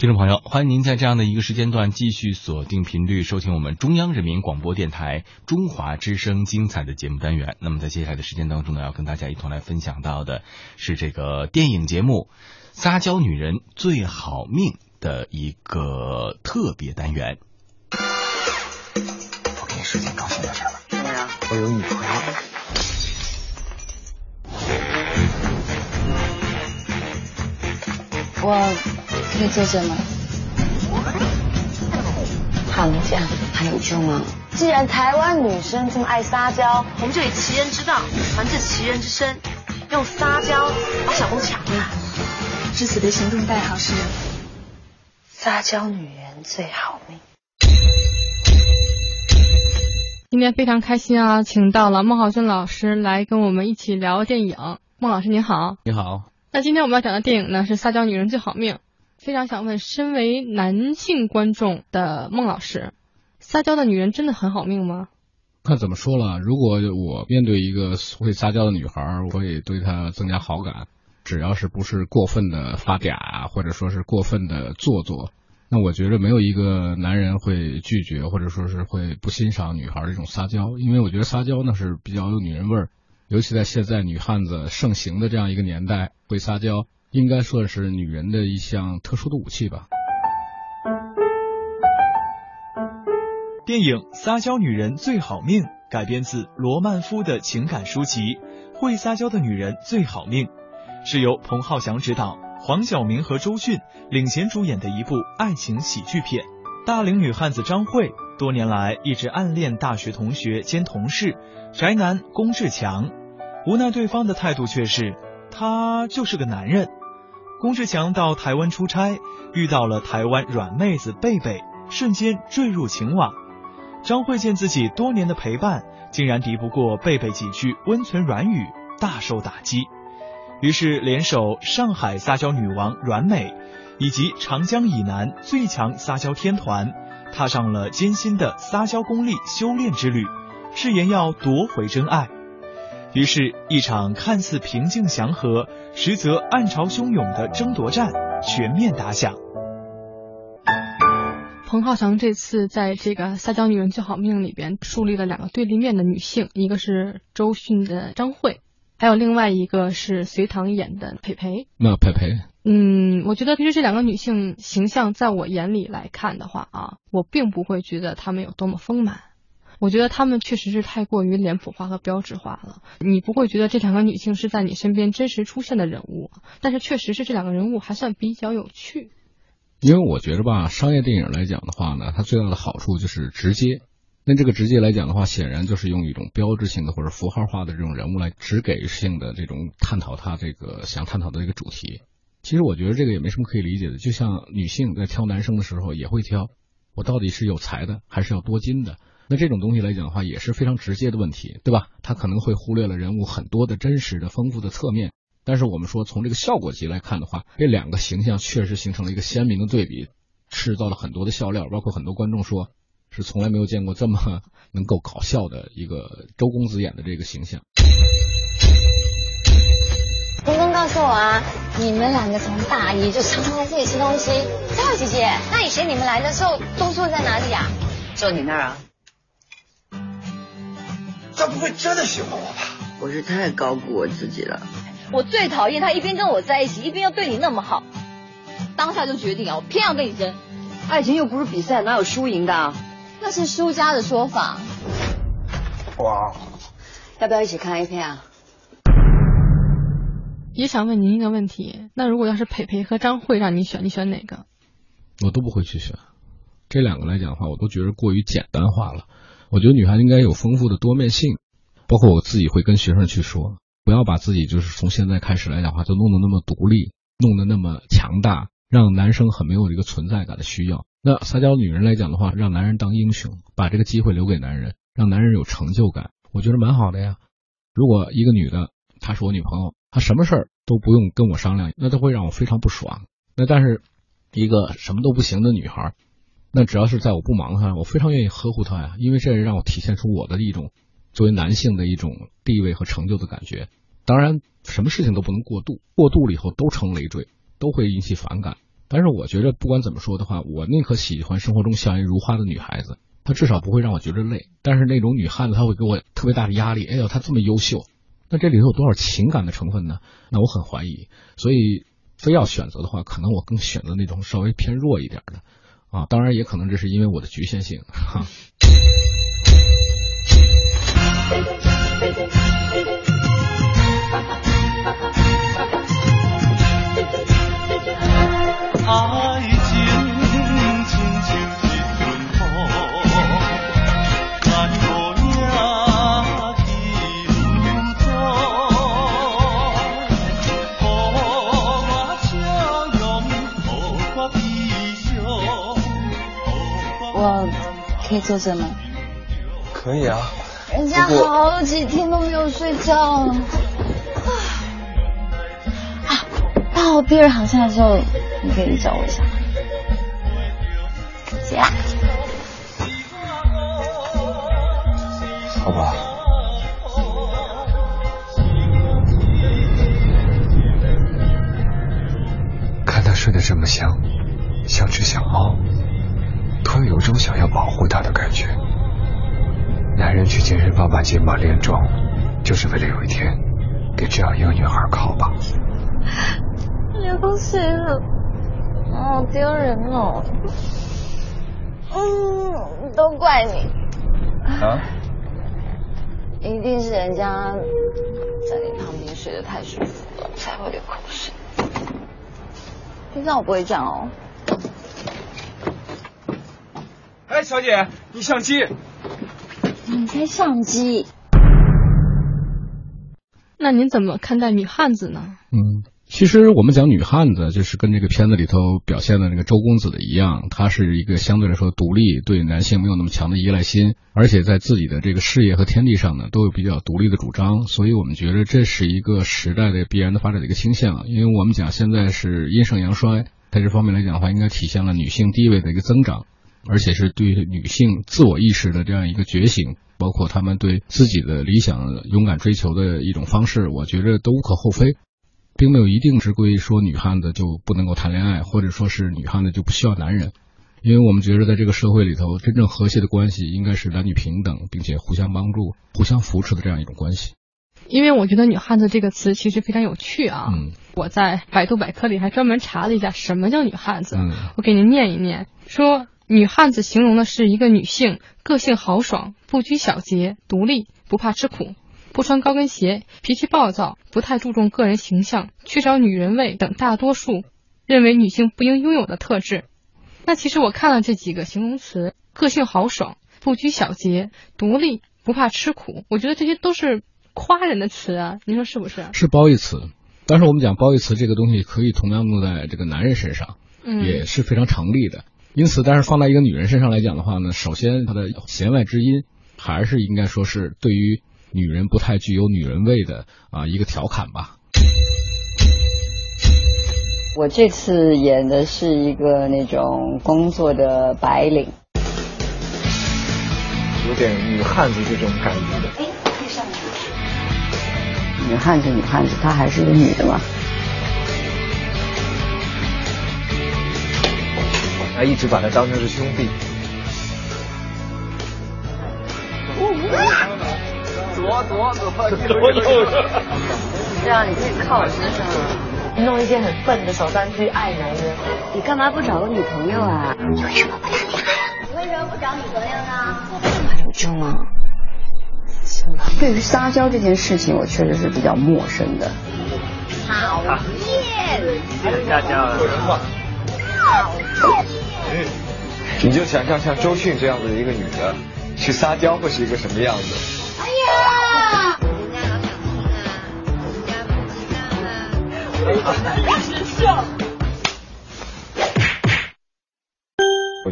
听众朋友，欢迎您在这样的一个时间段继续锁定频率，收听我们中央人民广播电台中华之声精彩的节目单元。那么在接下来的时间当中呢，要跟大家一同来分享到的是这个电影节目《撒娇女人最好命》的一个特别单元。我给你说件高兴的事吧。什么呀？我有女朋友。我。可以坐这吗？躺下，还有救吗？既然台湾女生这么爱撒娇，我们就以其人之道还治其人之身，用撒娇把小公抢回来。至此的行动代号是撒娇女人最好命。今天非常开心啊，请到了孟浩轩老师来跟我们一起聊电影。孟老师您好，你好。那今天我们要讲的电影呢是《撒娇女人最好命》。非常想问，身为男性观众的孟老师，撒娇的女人真的很好命吗？看怎么说了，如果我面对一个会撒娇的女孩，我也对她增加好感，只要是不是过分的发嗲，或者说是过分的做作，那我觉得没有一个男人会拒绝，或者说是会不欣赏女孩这种撒娇，因为我觉得撒娇呢是比较有女人味儿，尤其在现在女汉子盛行的这样一个年代，会撒娇。应该算是女人的一项特殊的武器吧。电影《撒娇女人最好命》改编自罗曼夫的情感书籍《会撒娇的女人最好命》，是由彭浩翔执导，黄晓明和周迅领衔主演的一部爱情喜剧片。大龄女汉子张慧多年来一直暗恋大学同学兼同事宅男龚志强，无奈对方的态度却是他就是个男人。龚志强到台湾出差，遇到了台湾软妹子贝贝，瞬间坠入情网。张慧见自己多年的陪伴，竟然敌不过贝贝几句温存软语，大受打击。于是联手上海撒娇女王阮美，以及长江以南最强撒娇天团，踏上了艰辛的撒娇功力修炼之旅，誓言要夺回真爱。于是，一场看似平静祥和，实则暗潮汹涌的争夺战全面打响。彭浩翔这次在这个《撒娇女人最好命》里边树立了两个对立面的女性，一个是周迅的张慧，还有另外一个是隋棠演的佩佩。那佩佩，嗯，我觉得其实这两个女性形象，在我眼里来看的话啊，我并不会觉得她们有多么丰满。我觉得他们确实是太过于脸谱化和标志化了，你不会觉得这两个女性是在你身边真实出现的人物，但是确实是这两个人物还算比较有趣。因为我觉着吧，商业电影来讲的话呢，它最大的好处就是直接。那这个直接来讲的话，显然就是用一种标志性的或者符号化的这种人物来直给性的这种探讨他这个想探讨的这个主题。其实我觉得这个也没什么可以理解的，就像女性在挑男生的时候也会挑，我到底是有才的还是要多金的。那这种东西来讲的话，也是非常直接的问题，对吧？他可能会忽略了人物很多的真实的、丰富的侧面。但是我们说，从这个效果级来看的话，这两个形象确实形成了一个鲜明的对比，制造了很多的笑料。包括很多观众说，是从来没有见过这么 能够搞笑的一个周公子演的这个形象。公公告诉我啊，你们两个从大一就常常在这里吃东西。赵姐姐，那以前你们来的时候都坐在哪里啊？坐你那儿啊。他不会真的喜欢我吧？我是太高估我自己了。我最讨厌他一边跟我在一起，一边又对你那么好。当下就决定啊，我偏要跟你争。爱情又不是比赛，哪有输赢的？那是输家的说法。哇！要不要一起看 A 片啊？也想问您一个问题，那如果要是培培和张慧让你选，你选哪个？我都不会去选。这两个来讲的话，我都觉得过于简单化了。我觉得女孩应该有丰富的多面性，包括我自己会跟学生去说，不要把自己就是从现在开始来讲话就弄得那么独立，弄得那么强大，让男生很没有这个存在感的需要。那撒娇女人来讲的话，让男人当英雄，把这个机会留给男人，让男人有成就感，我觉得蛮好的呀。如果一个女的她是我女朋友，她什么事儿都不用跟我商量，那都会让我非常不爽。那但是一个什么都不行的女孩。那只要是在我不忙哈，我非常愿意呵护她呀，因为这也让我体现出我的一种作为男性的一种地位和成就的感觉。当然，什么事情都不能过度，过度了以后都成累赘，都会引起反感。但是我觉得不管怎么说的话，我宁可喜欢生活中笑颜如花的女孩子，她至少不会让我觉得累。但是那种女汉子，她会给我特别大的压力。哎呦，她这么优秀，那这里头有多少情感的成分呢？那我很怀疑。所以非要选择的话，可能我更选择那种稍微偏弱一点的啊。当然，也可能这是因为我的局限性哈。可以坐这吗？可以啊。人家好几天都没有睡觉了。啊，八号第二航线的时候，你可以找我一下。身房把肩膀练壮，就是为了有一天给这样一个女孩靠吧。流口水了，好丢人哦。嗯，都怪你。啊？一定是人家在你旁边睡得太舒服了，才会流口水。平常我不会这样哦。哎，小姐，你相机。你才相机？那您怎么看待女汉子呢？嗯，其实我们讲女汉子，就是跟这个片子里头表现的那个周公子的一样，她是一个相对来说独立，对男性没有那么强的依赖心，而且在自己的这个事业和天地上呢，都有比较独立的主张。所以我们觉得这是一个时代的必然的发展的一个倾向。因为我们讲现在是阴盛阳衰，在这方面来讲的话，应该体现了女性地位的一个增长。而且是对女性自我意识的这样一个觉醒，包括她们对自己的理想勇敢追求的一种方式，我觉得都无可厚非，并没有一定之规说女汉子就不能够谈恋爱，或者说是女汉子就不需要男人。因为我们觉得在这个社会里头，真正和谐的关系应该是男女平等，并且互相帮助、互相扶持的这样一种关系。因为我觉得“女汉子”这个词其实非常有趣啊。嗯，我在百度百科里还专门查了一下什么叫女汉子。嗯，我给您念一念，说。女汉子形容的是一个女性个性豪爽、不拘小节、独立、不怕吃苦、不穿高跟鞋、脾气暴躁、不太注重个人形象、缺少女人味等大多数认为女性不应拥有的特质。那其实我看了这几个形容词：个性豪爽、不拘小节、独立、不怕吃苦，我觉得这些都是夸人的词啊，您说是不是？是褒义词，但是我们讲褒义词这个东西可以同样用在这个男人身上，嗯，也是非常成立的。因此，但是放在一个女人身上来讲的话呢，首先她的弦外之音还是应该说是对于女人不太具有女人味的啊一个调侃吧。我这次演的是一个那种工作的白领，有点女汉子这种感觉的。哎，可以上来。女汉子，女汉子，她还是个女的嘛。他一直把他当成是兄弟。躲躲躲！躲躲！这样你可以靠我身上，弄一些很笨的手段去爱男人。你干嘛不找个女朋友啊？你为什么不谈恋爱？为什么不找女朋友呢？还有救吗？对于撒娇这件事情，我确实是比较陌生的。讨厌！撒娇了。嗯，你就想象像周迅这样的一个女的去撒娇会是一个什么样子？哎呀！人家好想听啊！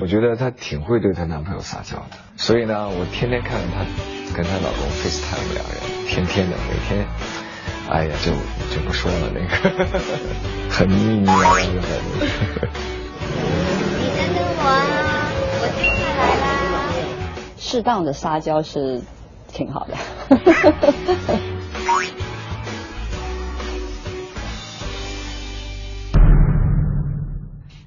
我觉得她挺会对她男朋友撒娇的，所以呢，我天天看着她跟她老公 FaceTime 两人，天天的每天，哎呀，就就不说了，那个 很腻腻啊，很。你适当的撒娇是挺好的。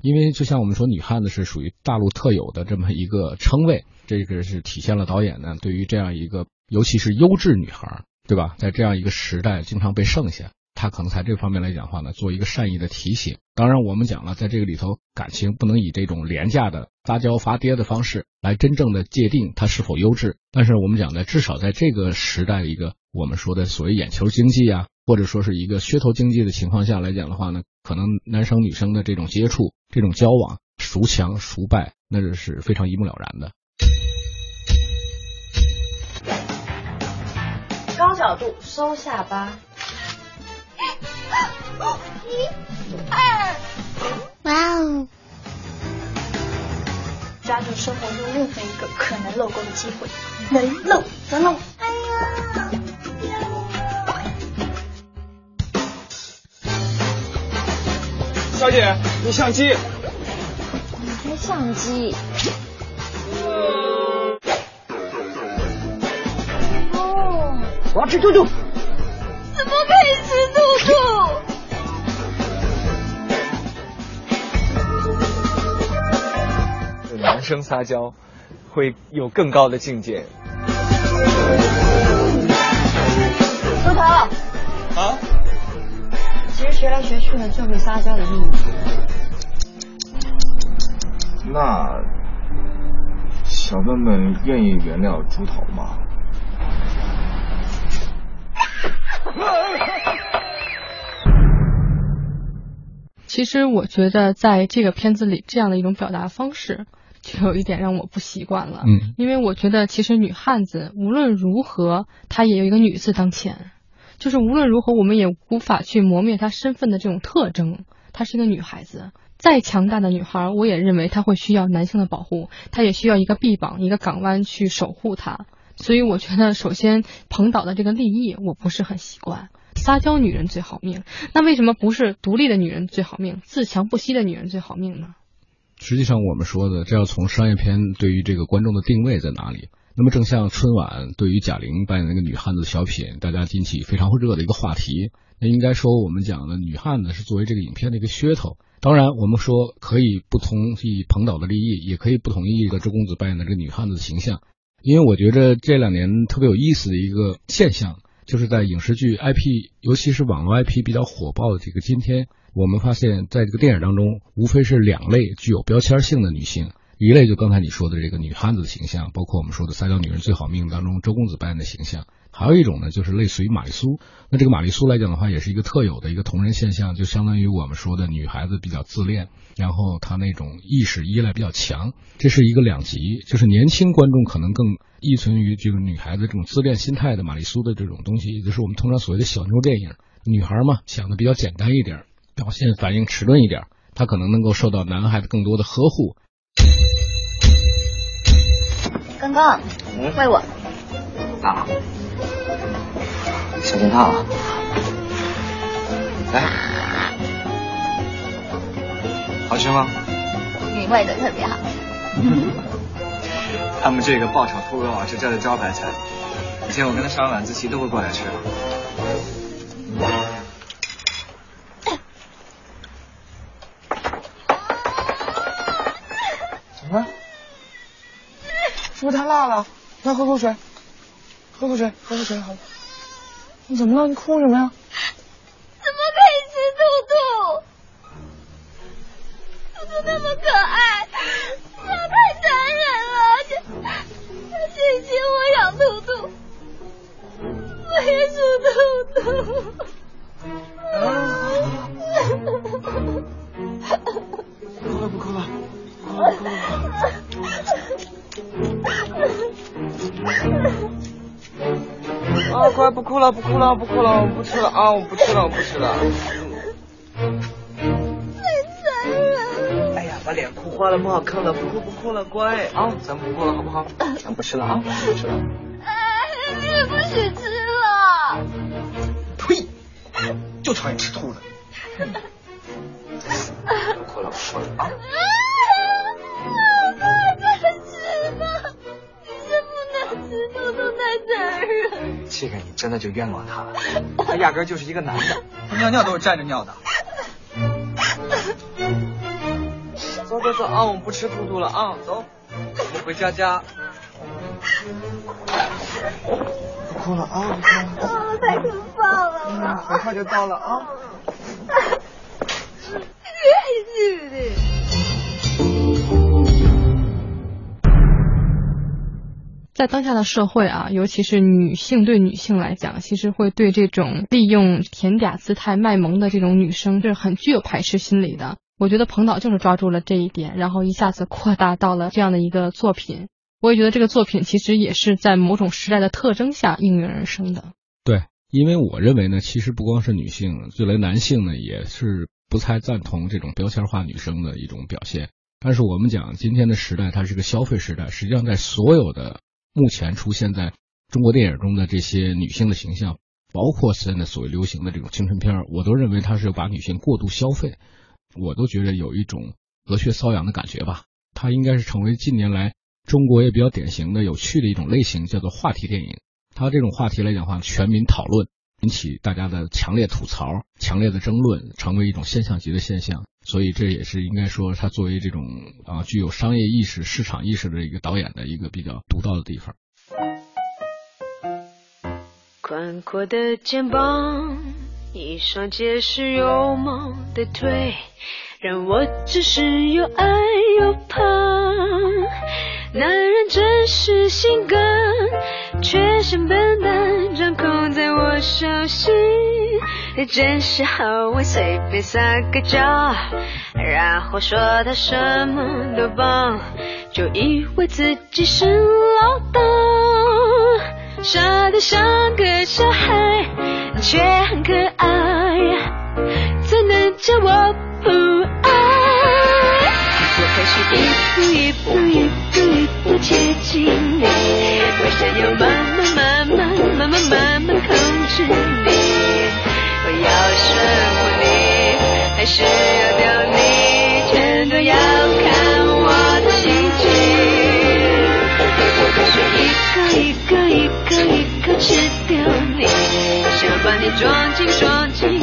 因为就像我们说，女汉子是属于大陆特有的这么一个称谓，这个是体现了导演呢对于这样一个，尤其是优质女孩，对吧？在这样一个时代，经常被剩下。他可能在这方面来讲话呢，做一个善意的提醒。当然，我们讲了，在这个里头，感情不能以这种廉价的撒娇发嗲的方式来真正的界定它是否优质。但是我们讲的，至少在这个时代的一个我们说的所谓眼球经济啊，或者说是一个噱头经济的情况下来讲的话呢，可能男生女生的这种接触、这种交往，孰强孰败，那是非常一目了然的。高角度收下巴。一、二，哇哦！抓住生活中任何一个可能漏沟的机会，能漏则漏。哎呀！小姐，你相机。你开相机。哦。我要吃兔兔。男生撒娇会有更高的境界。猪头啊，其实学来学去呢，就会撒娇的秘密。那小笨笨愿意原谅猪头吗？其实我觉得在这个片子里，这样的一种表达方式。就有一点让我不习惯了，嗯，因为我觉得其实女汉子无论如何，她也有一个女字当前，就是无论如何，我们也无法去磨灭她身份的这种特征。她是一个女孩子，再强大的女孩，我也认为她会需要男性的保护，她也需要一个臂膀、一个港湾去守护她。所以我觉得，首先彭导的这个立意我不是很习惯。撒娇女人最好命，那为什么不是独立的女人最好命，自强不息的女人最好命呢？实际上，我们说的这要从商业片对于这个观众的定位在哪里？那么，正像春晚对于贾玲扮演那个女汉子小品，大家近期非常热的一个话题。那应该说，我们讲的女汉子是作为这个影片的一个噱头。当然，我们说可以不同意彭导的立意，也可以不同意一个周公子扮演的这个女汉子的形象。因为我觉着这两年特别有意思的一个现象，就是在影视剧 IP，尤其是网络 IP 比较火爆的这个今天。我们发现，在这个电影当中，无非是两类具有标签性的女性，一类就刚才你说的这个女汉子的形象，包括我们说的《撒娇女人最好命》当中周公子扮演的形象；还有一种呢，就是类似于玛丽苏。那这个玛丽苏来讲的话，也是一个特有的一个同人现象，就相当于我们说的女孩子比较自恋，然后她那种意识依赖比较强，这是一个两极，就是年轻观众可能更依存于这个女孩子这种自恋心态的玛丽苏的这种东西，也就是我们通常所谓的小妞电影。女孩嘛，想的比较简单一点。表现反应迟钝一点，他可能能够受到男孩子更多的呵护。刚刚，喂我。啊，小金套，来，好吃吗？你喂的特别好。他们这个爆炒兔肉啊，是这的招牌菜，以前我跟他上完晚自习都会过来吃。啊是不是太辣了？来喝口水，喝口水，喝口水，好了。你怎么了？你哭什么呀？啊，我不吃了，我不吃了。太残忍了！哎呀，把脸哭花了，不好看了，不哭不哭了，乖啊，咱不哭了，好不好？咱不吃了啊，不吃了。哎，你不许吃了。呸！就讨厌吃兔子。不哭了，不哭了啊。这个你真的就冤枉他了，他压根就是一个男的，他尿尿都是站着尿的。走走走啊，我们不吃兔兔了啊，走，我们回家家。不哭了啊，不哭了。啊，太可怕了嗯，很快就到了啊。在当下的社会啊，尤其是女性对女性来讲，其实会对这种利用甜嗲姿态卖萌的这种女生是很具有排斥心理的。我觉得彭导就是抓住了这一点，然后一下子扩大到了这样的一个作品。我也觉得这个作品其实也是在某种时代的特征下应运而生的。对，因为我认为呢，其实不光是女性，就连男性呢也是不太赞同这种标签化女生的一种表现。但是我们讲今天的时代，它是个消费时代，实际上在所有的目前出现在中国电影中的这些女性的形象，包括现在所谓流行的这种青春片，我都认为它是把女性过度消费，我都觉得有一种隔靴搔痒的感觉吧。它应该是成为近年来中国也比较典型的有趣的一种类型，叫做话题电影。它这种话题来讲的话，全民讨论，引起大家的强烈吐槽、强烈的争论，成为一种现象级的现象。所以这也是应该说，他作为这种啊具有商业意识、市场意识的一个导演的一个比较独到的地方。宽阔的肩膀，一双结实有毛的腿，让我只是又爱又怕。男人真是性感，却像笨蛋，掌控在我手心，你真是好玩，随便撒个娇，然后说他什么都棒，就以为自己是老大。傻得像个小孩，却很可爱，怎能叫我不爱？我开始一步一步一步一步接近你，是要丢你，全都要看我的心情。一颗一颗一颗一颗吃掉你，想把你装进装进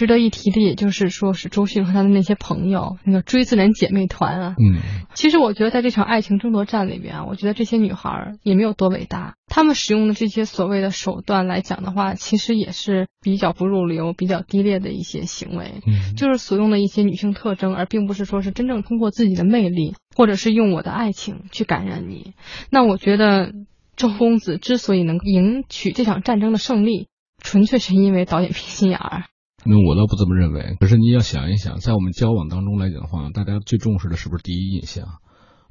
值得一提的，也就是说是周迅和她的那些朋友，那个追自然姐妹团啊。嗯，其实我觉得在这场爱情争夺战里边啊，我觉得这些女孩儿也没有多伟大，她们使用的这些所谓的手段来讲的话，其实也是比较不入流、比较低劣的一些行为，嗯就是所用的一些女性特征，而并不是说是真正通过自己的魅力，或者是用我的爱情去感染你。那我觉得周公子之所以能赢取这场战争的胜利，纯粹是因为导演偏心眼儿。那我倒不这么认为。可是你要想一想，在我们交往当中来讲的话，大家最重视的是不是第一印象？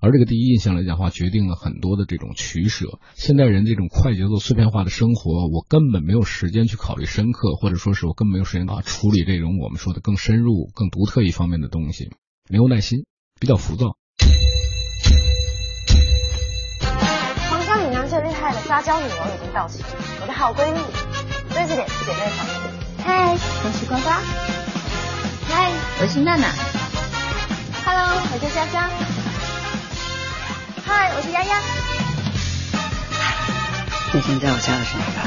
而这个第一印象来讲的话，决定了很多的这种取舍。现代人这种快节奏、碎片化的生活，我根本没有时间去考虑深刻，或者说是我根本没有时间啊处理这种我们说的更深入、更独特一方面的东西，没有耐心，比较浮躁。黄家岭娘最厉害的撒娇女王已经到齐，我的好闺蜜，瑞士点姐妹团。嗨，我是呱呱。嗨，我是娜娜。Hello，我叫佳佳。嗨，我是丫丫。你今天在我家的是哪个？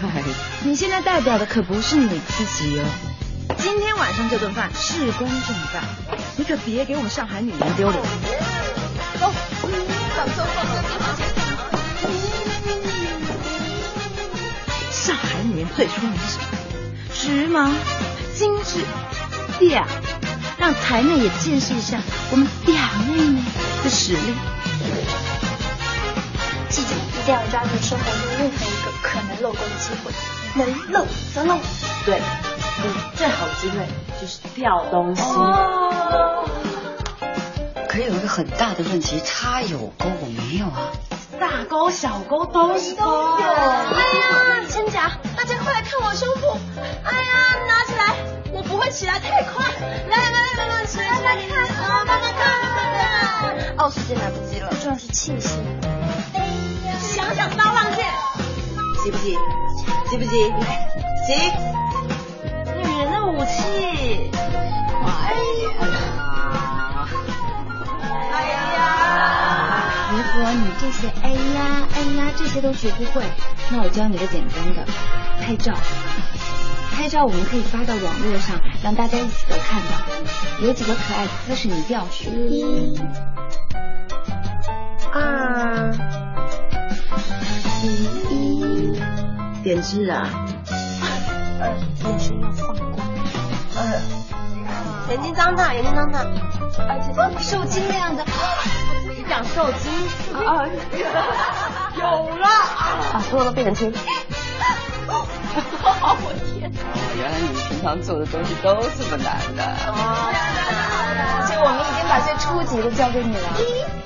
嗨，你现在代表的可不是你自己哦。今天晚上这顿饭事关重大，你可别给我们上海女人丢脸。走，放松放松，最出名是什么？时髦、精致、嗲，让台妹也见识一下我们嗲妹妹的实力。记住，一定要抓住生活中任何一个可能漏光的机会，能漏则漏。对，你最好的机会就是掉东西。可有一个很大的问题，他有沟，我没有啊。大沟小沟都是沟。哎呀，千甲，大家快来看我胸部！哎呀，拿起来，我不会起来太快。来来来来来，起来起来看，大家看，哦，时间来不及了，重要是气息。小急不急？急不急？急！女人的武器。哎呀！这些哎呀哎呀这些都学不会，那我教你个简单的，拍照。拍照我们可以发到网络上，让大家一起都看到。有几个可爱的姿势你一定要学。一、二、一，点痣啊！眼神要放光。呃，眼睛张大，眼睛张大。受精那样的。你讲受精啊？有了啊！所有都变成听。我天！原来你们平常做的东西都这么难的。哦，而且我们已经把最初级的交给你了。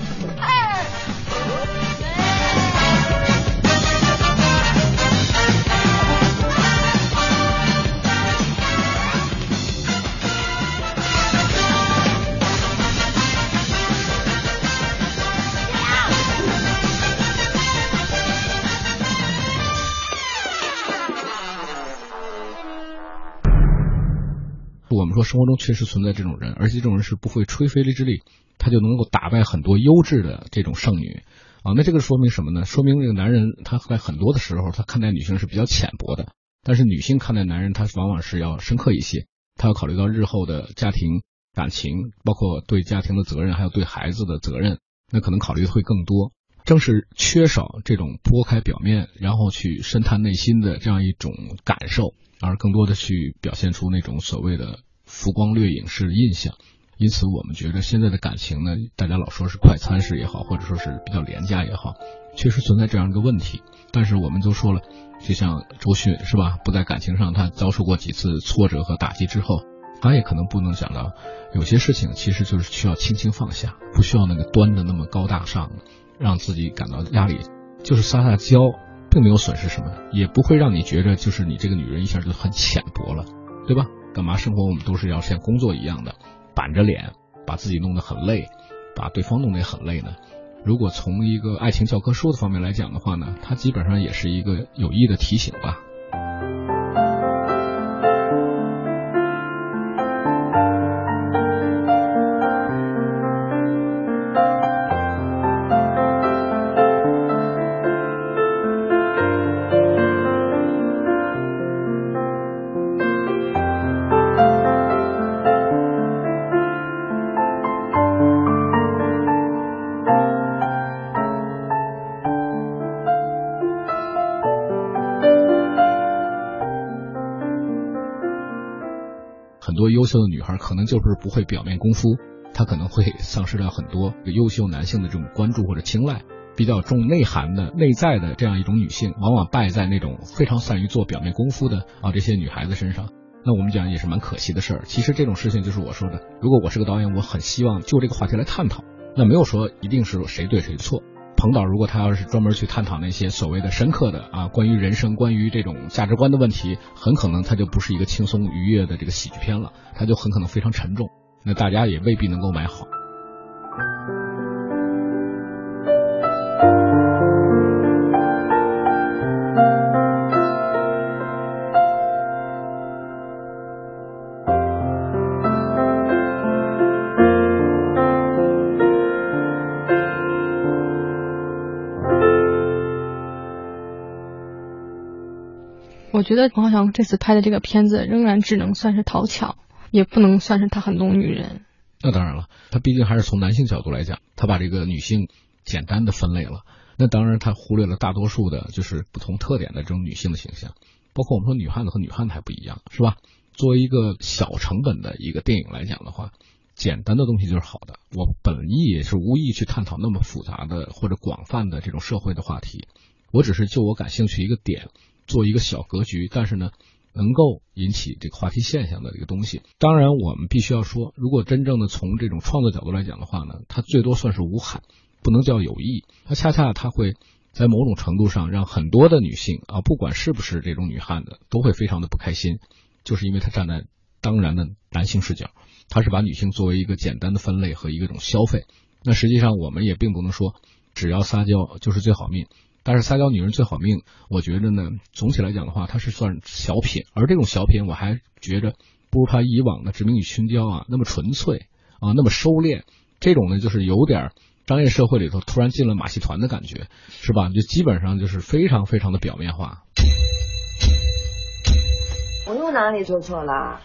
说生活中确实存在这种人，而且这种人是不会吹非力之力，他就能够打败很多优质的这种剩女啊。那这个说明什么呢？说明这个男人他在很多的时候他看待女性是比较浅薄的，但是女性看待男人他往往是要深刻一些，他要考虑到日后的家庭感情，包括对家庭的责任，还有对孩子的责任，那可能考虑的会更多。正是缺少这种拨开表面，然后去深探内心的这样一种感受，而更多的去表现出那种所谓的浮光掠影式的印象。因此，我们觉得现在的感情呢，大家老说是快餐式也好，或者说是比较廉价也好，确实存在这样一个问题。但是我们都说了，就像周迅是吧？不在感情上他遭受过几次挫折和打击之后，他也可能不能想到，有些事情其实就是需要轻轻放下，不需要那个端的那么高大上。让自己感到压力，就是撒撒娇，并没有损失什么，也不会让你觉得就是你这个女人一下就很浅薄了，对吧？干嘛生活我们都是要像工作一样的，板着脸，把自己弄得很累，把对方弄得也很累呢？如果从一个爱情教科书的方面来讲的话呢，它基本上也是一个有益的提醒吧。秀的女孩可能就是不会表面功夫，她可能会丧失掉很多优秀男性的这种关注或者青睐。比较重内涵的、内在的这样一种女性，往往败在那种非常善于做表面功夫的啊这些女孩子身上。那我们讲也是蛮可惜的事儿。其实这种事情就是我说的，如果我是个导演，我很希望就这个话题来探讨。那没有说一定是谁对谁错。彭导如果他要是专门去探讨那些所谓的深刻的啊关于人生、关于这种价值观的问题，很可能他就不是一个轻松愉悦的这个喜剧片了，他就很可能非常沉重。那大家也未必能够买好。觉得王浩翔这次拍的这个片子仍然只能算是讨巧，也不能算是他很懂女人。那当然了，他毕竟还是从男性角度来讲，他把这个女性简单的分类了。那当然，他忽略了大多数的就是不同特点的这种女性的形象。包括我们说女汉子和女汉子还不一样，是吧？作为一个小成本的一个电影来讲的话，简单的东西就是好的。我本意也是无意去探讨那么复杂的或者广泛的这种社会的话题，我只是就我感兴趣一个点。做一个小格局，但是呢，能够引起这个话题现象的一个东西。当然，我们必须要说，如果真正的从这种创作角度来讲的话呢，它最多算是无害，不能叫有益。它恰恰它会在某种程度上让很多的女性啊，不管是不是这种女汉子，都会非常的不开心，就是因为它站在当然的男性视角，它是把女性作为一个简单的分类和一个种消费。那实际上我们也并不能说只要撒娇就是最好命。但是《撒娇女人最好命》，我觉得呢，总体来讲的话，它是算小品，而这种小品我还觉着不如他以往的《志明与春娇》啊那么纯粹啊，那么收敛。这种呢，就是有点商业社会里头突然进了马戏团的感觉，是吧？就基本上就是非常非常的表面化。我又哪里做错了？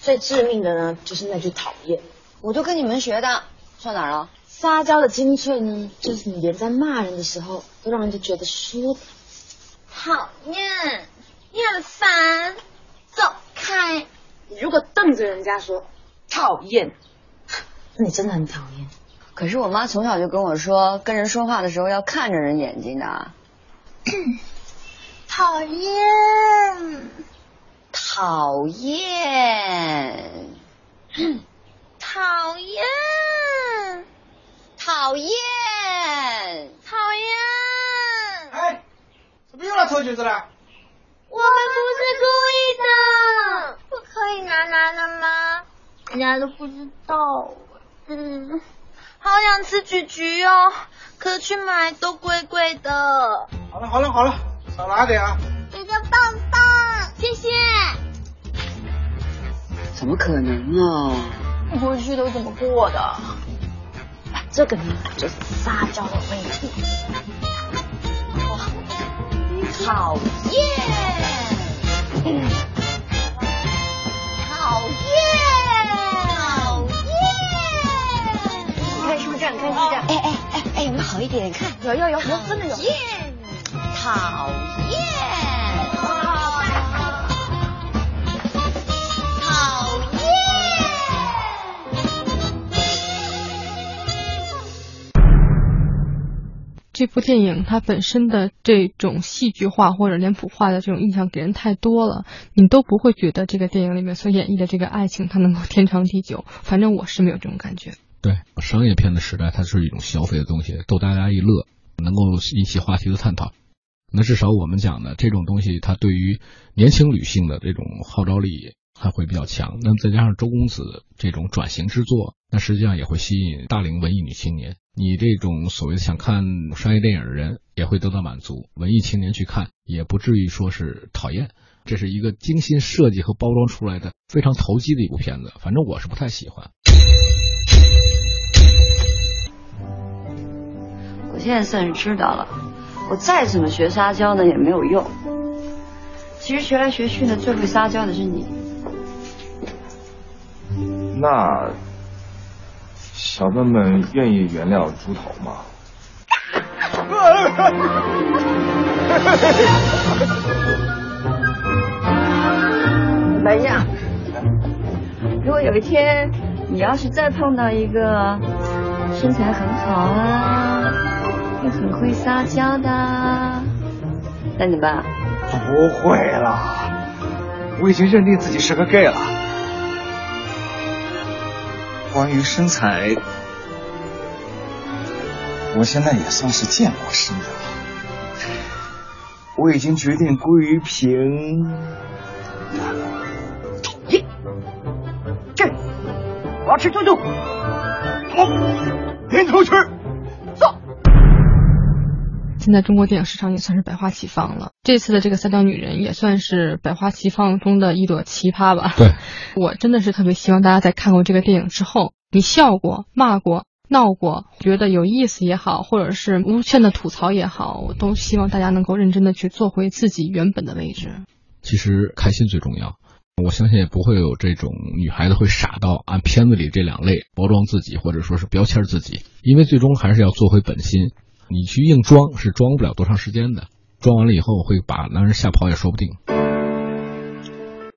最致命的呢，就是那句讨厌。我都跟你们学的，错哪儿了？撒娇的精粹呢，就是你连在骂人的时候都让人家觉得舒服。讨厌，你很烦，走开。你如果瞪着人家说讨厌，那你真的很讨厌。可是我妈从小就跟我说，跟人说话的时候要看着人眼睛的。讨厌，讨厌，讨厌，讨厌，讨厌。哎，怎么又来偷橘子了？我们不是故意的，不可以拿拿的吗？人家都不知道。嗯，好想吃橘橘哦，可去买都贵贵的。好了好了好了，少拿点啊。给个棒棒，谢谢。怎么可能呢？过去都怎么过的？这个呢，就是撒娇的威力。哇，讨厌，讨厌，讨厌。你看是不是这样？你看是不是这样？哎哎哎哎，有没有好一点？看，有有有，有真的有。厌，讨厌，这部电影它本身的这种戏剧化或者脸谱化的这种印象给人太多了，你都不会觉得这个电影里面所演绎的这个爱情它能够天长地久。反正我是没有这种感觉。对，商业片的时代，它是一种消费的东西，逗大家一乐，能够引起话题的探讨。那至少我们讲的这种东西，它对于年轻女性的这种号召力还会比较强。那再加上周公子这种转型之作，那实际上也会吸引大龄文艺女青年。你这种所谓的想看商业电影的人也会得到满足，文艺青年去看也不至于说是讨厌。这是一个精心设计和包装出来的非常投机的一部片子，反正我是不太喜欢。我现在算是知道了，我再怎么学撒娇呢也没有用。其实学来学去呢，最会撒娇的是你。那小笨笨愿意原谅猪头吗？等一下。如果有一天你要是再碰到一个身材很好啊，又很会撒娇的，那怎么办？不会啦，我已经认定自己是个 gay 了。关于身材，我现在也算是见过世面了。我已经决定归于平。这，我要吃兔兔。好，连头吃。走。现在中国电影市场也算是百花齐放了。这次的这个《撒娇女人》也算是百花齐放中的一朵奇葩吧。对，我真的是特别希望大家在看过这个电影之后，你笑过、骂过、闹过，觉得有意思也好，或者是无限的吐槽也好，我都希望大家能够认真的去做回自己原本的位置。其实开心最重要。我相信也不会有这种女孩子会傻到按片子里这两类包装自己，或者说是标签自己，因为最终还是要做回本心。你去硬装是装不了多长时间的，装完了以后会把男人吓跑也说不定。